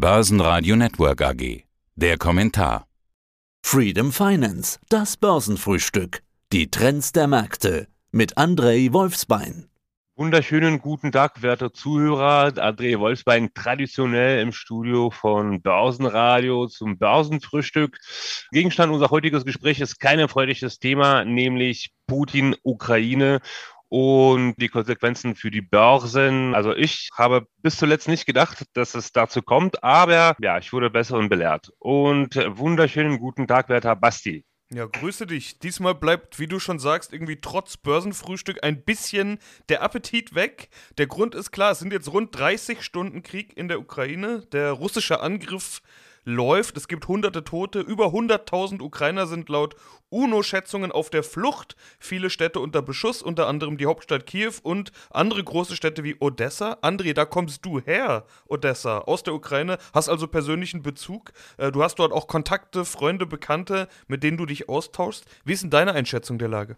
Börsenradio Network AG. Der Kommentar. Freedom Finance, das Börsenfrühstück. Die Trends der Märkte mit Andrei Wolfsbein. Wunderschönen guten Tag, werte Zuhörer. André Wolfsbein traditionell im Studio von Börsenradio zum Börsenfrühstück. Gegenstand unser heutiges Gespräch ist kein erfreuliches Thema, nämlich Putin, Ukraine und die Konsequenzen für die Börsen. Also ich habe bis zuletzt nicht gedacht, dass es dazu kommt, aber ja, ich wurde besser und belehrt. Und wunderschönen guten Tag, werter Basti. Ja, grüße dich. Diesmal bleibt, wie du schon sagst, irgendwie trotz Börsenfrühstück ein bisschen der Appetit weg. Der Grund ist klar, es sind jetzt rund 30 Stunden Krieg in der Ukraine. Der russische Angriff läuft. Es gibt hunderte Tote. Über 100.000 Ukrainer sind laut UNO-Schätzungen auf der Flucht. Viele Städte unter Beschuss, unter anderem die Hauptstadt Kiew und andere große Städte wie Odessa. André, da kommst du her, Odessa, aus der Ukraine, hast also persönlichen Bezug. Äh, du hast dort auch Kontakte, Freunde, Bekannte, mit denen du dich austauschst. Wie ist denn deine Einschätzung der Lage?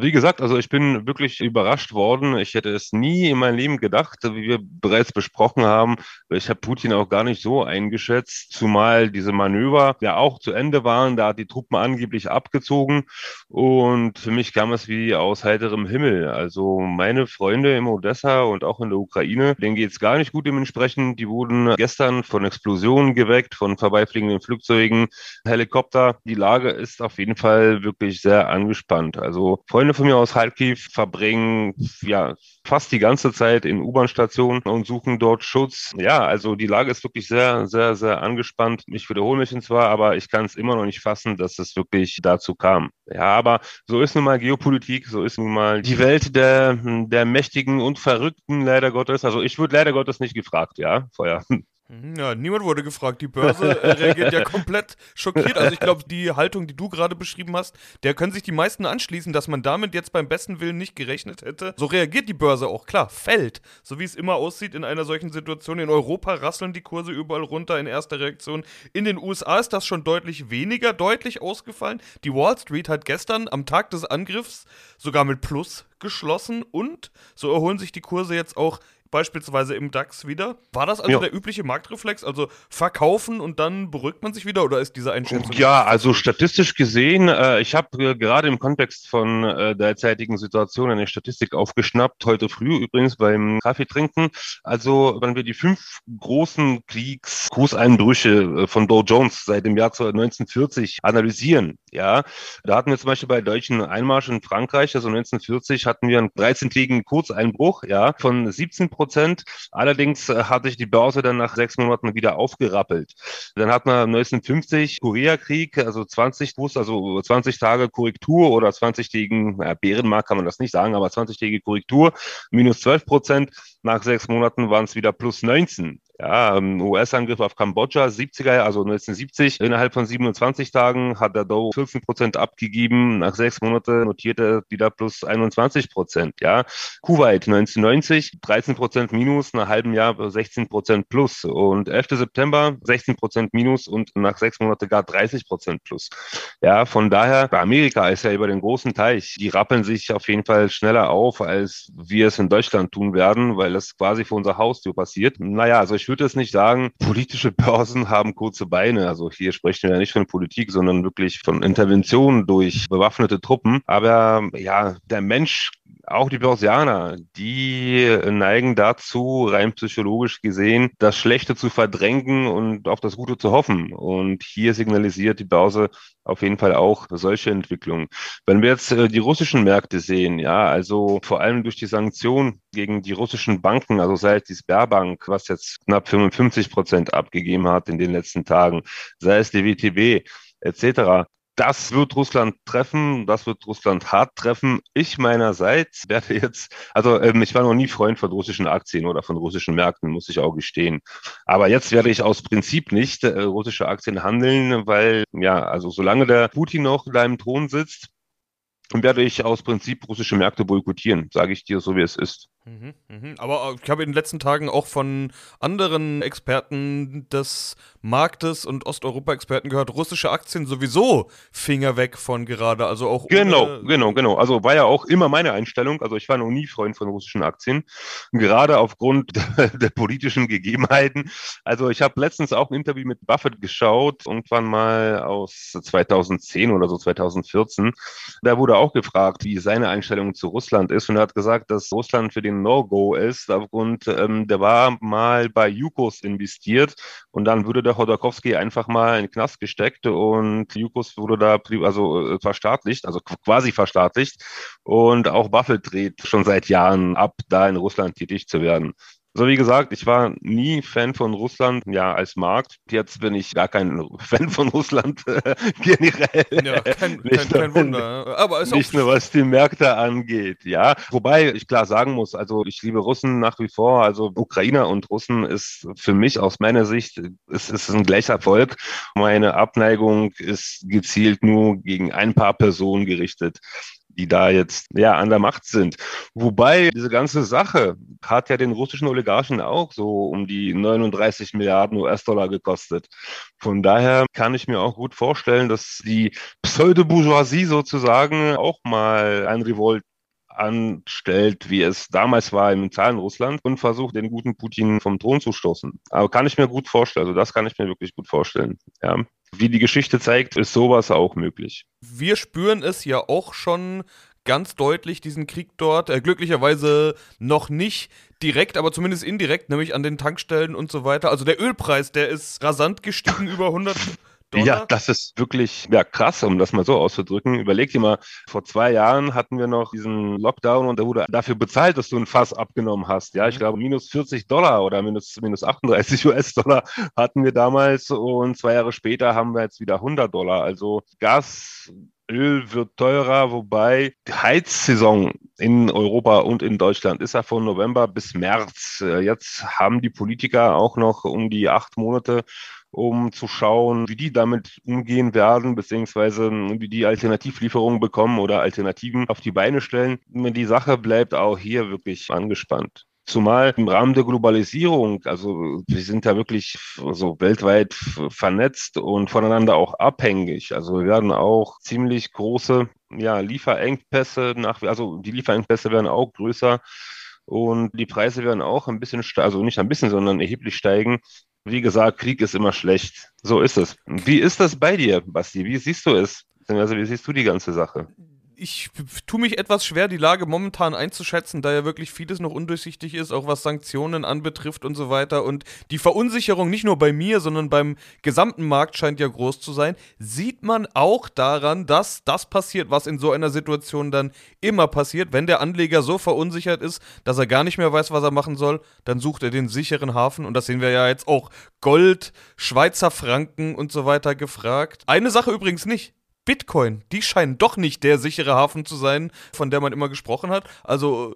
Wie gesagt, also ich bin wirklich überrascht worden. Ich hätte es nie in meinem Leben gedacht, wie wir bereits besprochen haben. Ich habe Putin auch gar nicht so eingeschätzt, zumal diese Manöver ja auch zu Ende waren. Da hat die Truppen angeblich abgezogen und für mich kam es wie aus heiterem Himmel. Also meine Freunde im Odessa und auch in der Ukraine, denen geht es gar nicht gut dementsprechend. Die wurden gestern von Explosionen geweckt, von vorbeifliegenden Flugzeugen, Helikopter. Die Lage ist auf jeden Fall wirklich sehr angespannt. Also Freunde von mir aus Kharkiv verbringen ja fast die ganze Zeit in U-Bahn-Stationen und suchen dort Schutz. Ja, also die Lage ist wirklich sehr, sehr, sehr angespannt. Ich wiederhole mich zwar, aber ich kann es immer noch nicht fassen, dass es wirklich dazu kam. Ja, aber so ist nun mal Geopolitik, so ist nun mal die Welt der, der Mächtigen und Verrückten, leider Gottes. Also ich würde leider Gottes nicht gefragt, ja, vorher. Mhm, ja, niemand wurde gefragt. Die Börse äh, reagiert ja komplett schockiert. Also ich glaube, die Haltung, die du gerade beschrieben hast, der können sich die meisten anschließen, dass man damit jetzt beim besten Willen nicht gerechnet hätte. So reagiert die Börse auch, klar, fällt. So wie es immer aussieht in einer solchen Situation. In Europa rasseln die Kurse überall runter in erster Reaktion. In den USA ist das schon deutlich weniger, deutlich ausgefallen. Die Wall Street hat gestern am Tag des Angriffs sogar mit Plus geschlossen und so erholen sich die Kurse jetzt auch beispielsweise im DAX wieder. War das also ja. der übliche Marktreflex? Also verkaufen und dann beruhigt man sich wieder oder ist diese Einschätzung? Ja, also statistisch gesehen, äh, ich habe äh, gerade im Kontext von äh, derzeitigen Situation eine Statistik aufgeschnappt, heute früh übrigens beim Kaffeetrinken. Also wenn wir die fünf großen Kriegskurseinbrüche äh, von Dow Jones seit dem Jahr 1940 analysieren, ja, da hatten wir zum Beispiel bei deutschen Einmarsch in Frankreich, also 1940 hatten wir einen 13-tägigen Kurseinbruch, ja, von 17 Prozent. Allerdings äh, hat sich die Börse dann nach sechs Monaten wieder aufgerappelt. Dann hat man 1950 Koreakrieg, also 20 Kurs, also 20 Tage Korrektur oder 20-tägigen ja, Bärenmarkt kann man das nicht sagen, aber 20-tägige Korrektur, minus 12 Prozent. Nach sechs Monaten waren es wieder plus 19. Ja, ähm, US-Angriff auf Kambodscha, 70er, also 1970. Innerhalb von 27 Tagen hat der Dow 14 Prozent abgegeben. Nach sechs Monaten notierte er wieder plus 21 Prozent. Ja, Kuwait 1990, 13 Prozent minus, nach halbem Jahr 16 Prozent plus. Und 11. September 16 Prozent minus und nach sechs Monaten gar 30 Prozent plus. Ja, von daher, Amerika ist ja über den großen Teich. Die rappeln sich auf jeden Fall schneller auf, als wir es in Deutschland tun werden, weil das quasi vor unserer Haustür passiert. Naja, also ich würde es nicht sagen, politische Börsen haben kurze Beine. Also hier sprechen wir ja nicht von Politik, sondern wirklich von Interventionen durch bewaffnete Truppen. Aber ja, der Mensch auch die Börsianer, die neigen dazu, rein psychologisch gesehen, das Schlechte zu verdrängen und auf das Gute zu hoffen. Und hier signalisiert die Börse auf jeden Fall auch solche Entwicklungen. Wenn wir jetzt äh, die russischen Märkte sehen, ja, also vor allem durch die Sanktionen gegen die russischen Banken, also sei es die Sperrbank, was jetzt knapp 55 Prozent abgegeben hat in den letzten Tagen, sei es die WTB, etc das wird Russland treffen, das wird Russland hart treffen. Ich meinerseits werde jetzt, also ähm, ich war noch nie Freund von russischen Aktien oder von russischen Märkten, muss ich auch gestehen. Aber jetzt werde ich aus Prinzip nicht äh, russische Aktien handeln, weil ja, also solange der Putin noch in seinem Thron sitzt, werde ich aus Prinzip russische Märkte boykottieren, sage ich dir so, wie es ist. Mhm, mhm. Aber ich habe in den letzten Tagen auch von anderen Experten des Marktes und Osteuropa-Experten gehört, russische Aktien sowieso Finger weg von gerade, also auch Genau, genau, genau. Also war ja auch immer meine Einstellung. Also ich war noch nie Freund von russischen Aktien, gerade aufgrund der politischen Gegebenheiten. Also ich habe letztens auch ein Interview mit Buffett geschaut, irgendwann mal aus 2010 oder so 2014. Da wurde auch gefragt, wie seine Einstellung zu Russland ist und er hat gesagt, dass Russland für den No-Go ist, aufgrund, ähm, der war mal bei Jukos investiert und dann wurde der Hodorkowski einfach mal in den Knast gesteckt und Jukos wurde da also äh, verstaatlicht, also quasi verstaatlicht und auch Buffett dreht schon seit Jahren ab, da in Russland tätig zu werden. Also wie gesagt, ich war nie Fan von Russland, ja, als Markt. Jetzt bin ich gar kein Fan von Russland äh, generell. Ja, kein, kein, kein Wunder. Aber ist nicht nur was die Märkte angeht, ja. Wobei ich klar sagen muss, also ich liebe Russen nach wie vor. Also Ukrainer und Russen ist für mich aus meiner Sicht, es ist ein gleicher Volk. Meine Abneigung ist gezielt nur gegen ein paar Personen gerichtet die da jetzt ja an der Macht sind. Wobei diese ganze Sache hat ja den russischen Oligarchen auch so um die 39 Milliarden US-Dollar gekostet. Von daher kann ich mir auch gut vorstellen, dass die Pseudo-Bourgeoisie sozusagen auch mal ein Revolt anstellt, wie es damals war im Zahlen Russland und versucht, den guten Putin vom Thron zu stoßen. Aber kann ich mir gut vorstellen. Also das kann ich mir wirklich gut vorstellen. Ja. Wie die Geschichte zeigt, ist sowas auch möglich. Wir spüren es ja auch schon ganz deutlich, diesen Krieg dort. Äh, glücklicherweise noch nicht direkt, aber zumindest indirekt, nämlich an den Tankstellen und so weiter. Also der Ölpreis, der ist rasant gestiegen, über 100 Dollar? Ja, das ist wirklich ja, krass, um das mal so auszudrücken. Überleg dir mal, vor zwei Jahren hatten wir noch diesen Lockdown und da wurde dafür bezahlt, dass du ein Fass abgenommen hast. Ja, ich mhm. glaube, minus 40 Dollar oder minus, minus 38 US-Dollar hatten wir damals und zwei Jahre später haben wir jetzt wieder 100 Dollar. Also Gas, Öl wird teurer, wobei die Heizsaison in Europa und in Deutschland ist ja von November bis März. Jetzt haben die Politiker auch noch um die acht Monate um zu schauen, wie die damit umgehen werden, beziehungsweise wie die Alternativlieferungen bekommen oder Alternativen auf die Beine stellen. Die Sache bleibt auch hier wirklich angespannt. Zumal im Rahmen der Globalisierung, also wir sind ja wirklich so weltweit vernetzt und voneinander auch abhängig. Also wir werden auch ziemlich große ja, Lieferengpässe nach, also die Lieferengpässe werden auch größer und die Preise werden auch ein bisschen, also nicht ein bisschen, sondern erheblich steigen. Wie gesagt, Krieg ist immer schlecht. So ist es. Wie ist das bei dir, Basti? Wie siehst du es? Also, wie siehst du die ganze Sache? Ich tue mich etwas schwer, die Lage momentan einzuschätzen, da ja wirklich vieles noch undurchsichtig ist, auch was Sanktionen anbetrifft und so weiter. Und die Verunsicherung nicht nur bei mir, sondern beim gesamten Markt scheint ja groß zu sein. Sieht man auch daran, dass das passiert, was in so einer Situation dann immer passiert. Wenn der Anleger so verunsichert ist, dass er gar nicht mehr weiß, was er machen soll, dann sucht er den sicheren Hafen. Und das sehen wir ja jetzt auch. Gold, Schweizer Franken und so weiter gefragt. Eine Sache übrigens nicht. Bitcoin, die scheinen doch nicht der sichere Hafen zu sein, von der man immer gesprochen hat. Also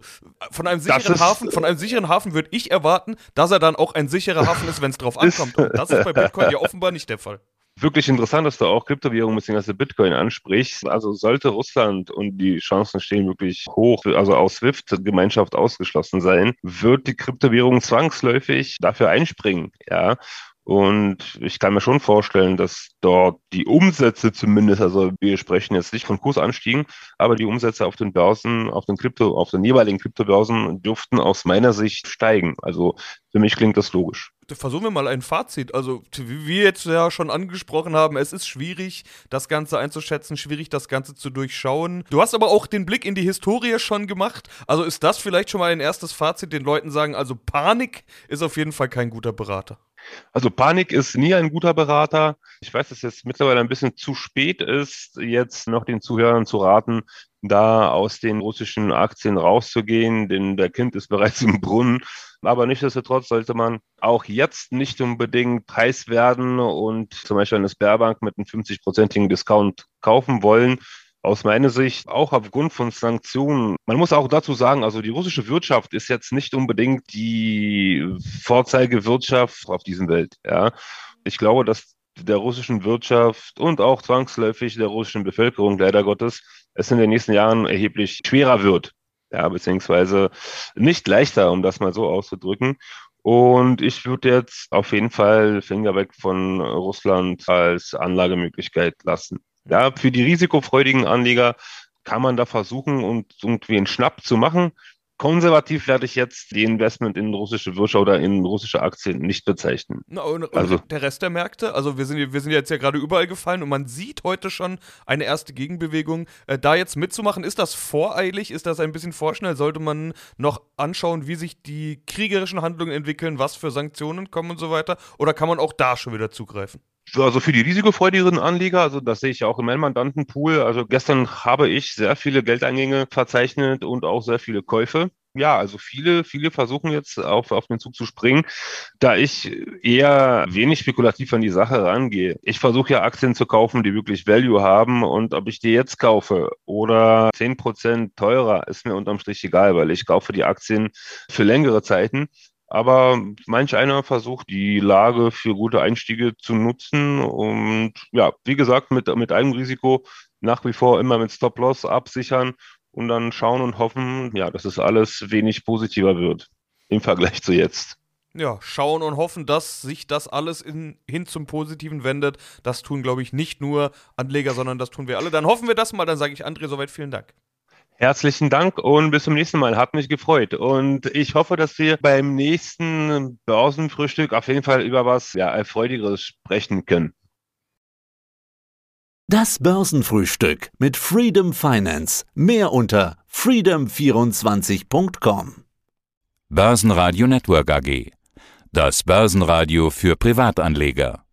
von einem sicheren Hafen, von einem sicheren Hafen würde ich erwarten, dass er dann auch ein sicherer Hafen ist, wenn es drauf ankommt. Und das ist bei Bitcoin ja offenbar nicht der Fall. Wirklich interessant, dass du auch Kryptowährung bzw. Bitcoin ansprichst. Also sollte Russland und die Chancen stehen wirklich hoch, also aus SWIFT-Gemeinschaft ausgeschlossen sein, wird die Kryptowährung zwangsläufig dafür einspringen. Ja, und ich kann mir schon vorstellen, dass dort die Umsätze zumindest, also wir sprechen jetzt nicht von Kursanstiegen, aber die Umsätze auf den Börsen, auf den Krypto, auf den jeweiligen Kryptobörsen dürften aus meiner Sicht steigen. Also für mich klingt das logisch. Versuchen wir mal ein Fazit. Also, wie wir jetzt ja schon angesprochen haben, es ist schwierig, das Ganze einzuschätzen, schwierig, das Ganze zu durchschauen. Du hast aber auch den Blick in die Historie schon gemacht. Also ist das vielleicht schon mal ein erstes Fazit, den Leuten sagen, also Panik ist auf jeden Fall kein guter Berater. Also Panik ist nie ein guter Berater. Ich weiß, dass jetzt mittlerweile ein bisschen zu spät ist, jetzt noch den Zuhörern zu raten, da aus den russischen Aktien rauszugehen, denn der Kind ist bereits im Brunnen. Aber nichtsdestotrotz sollte man auch jetzt nicht unbedingt heiß werden und zum Beispiel eine Sperrbank mit einem 50-prozentigen Discount kaufen wollen aus meiner Sicht auch aufgrund von Sanktionen. Man muss auch dazu sagen, also die russische Wirtschaft ist jetzt nicht unbedingt die Vorzeigewirtschaft auf diesem Welt. Ja, ich glaube, dass der russischen Wirtschaft und auch zwangsläufig der russischen Bevölkerung leider Gottes es in den nächsten Jahren erheblich schwerer wird. ja, beziehungsweise nicht leichter, um das mal so auszudrücken. Und ich würde jetzt auf jeden Fall Finger weg von Russland als Anlagemöglichkeit lassen. Ja, für die risikofreudigen Anleger kann man da versuchen, und irgendwie einen Schnapp zu machen. Konservativ werde ich jetzt die Investment in russische Wirtschaft oder in russische Aktien nicht bezeichnen. Na, und, und also, der Rest der Märkte, also wir sind, wir sind jetzt ja gerade überall gefallen und man sieht heute schon eine erste Gegenbewegung. Äh, da jetzt mitzumachen, ist das voreilig? Ist das ein bisschen vorschnell? Sollte man noch anschauen, wie sich die kriegerischen Handlungen entwickeln, was für Sanktionen kommen und so weiter? Oder kann man auch da schon wieder zugreifen? Also für die risikofreudigeren Anleger, also das sehe ich ja auch in meinem Mandantenpool. Also gestern habe ich sehr viele Geldeingänge verzeichnet und auch sehr viele Käufe. Ja, also viele, viele versuchen jetzt auf, auf den Zug zu springen, da ich eher wenig spekulativ an die Sache rangehe. Ich versuche ja Aktien zu kaufen, die wirklich Value haben und ob ich die jetzt kaufe oder zehn Prozent teurer, ist mir unterm Strich egal, weil ich kaufe die Aktien für längere Zeiten aber manch einer versucht, die Lage für gute Einstiege zu nutzen. Und ja, wie gesagt, mit, mit einem Risiko nach wie vor immer mit Stop-Loss absichern und dann schauen und hoffen, ja, dass es alles wenig positiver wird im Vergleich zu jetzt. Ja, schauen und hoffen, dass sich das alles in, hin zum Positiven wendet. Das tun, glaube ich, nicht nur Anleger, sondern das tun wir alle. Dann hoffen wir das mal. Dann sage ich André soweit vielen Dank. Herzlichen Dank und bis zum nächsten Mal. Hat mich gefreut. Und ich hoffe, dass wir beim nächsten Börsenfrühstück auf jeden Fall über was ja, Erfreudigeres sprechen können. Das Börsenfrühstück mit Freedom Finance. Mehr unter freedom24.com. Börsenradio Network AG. Das Börsenradio für Privatanleger.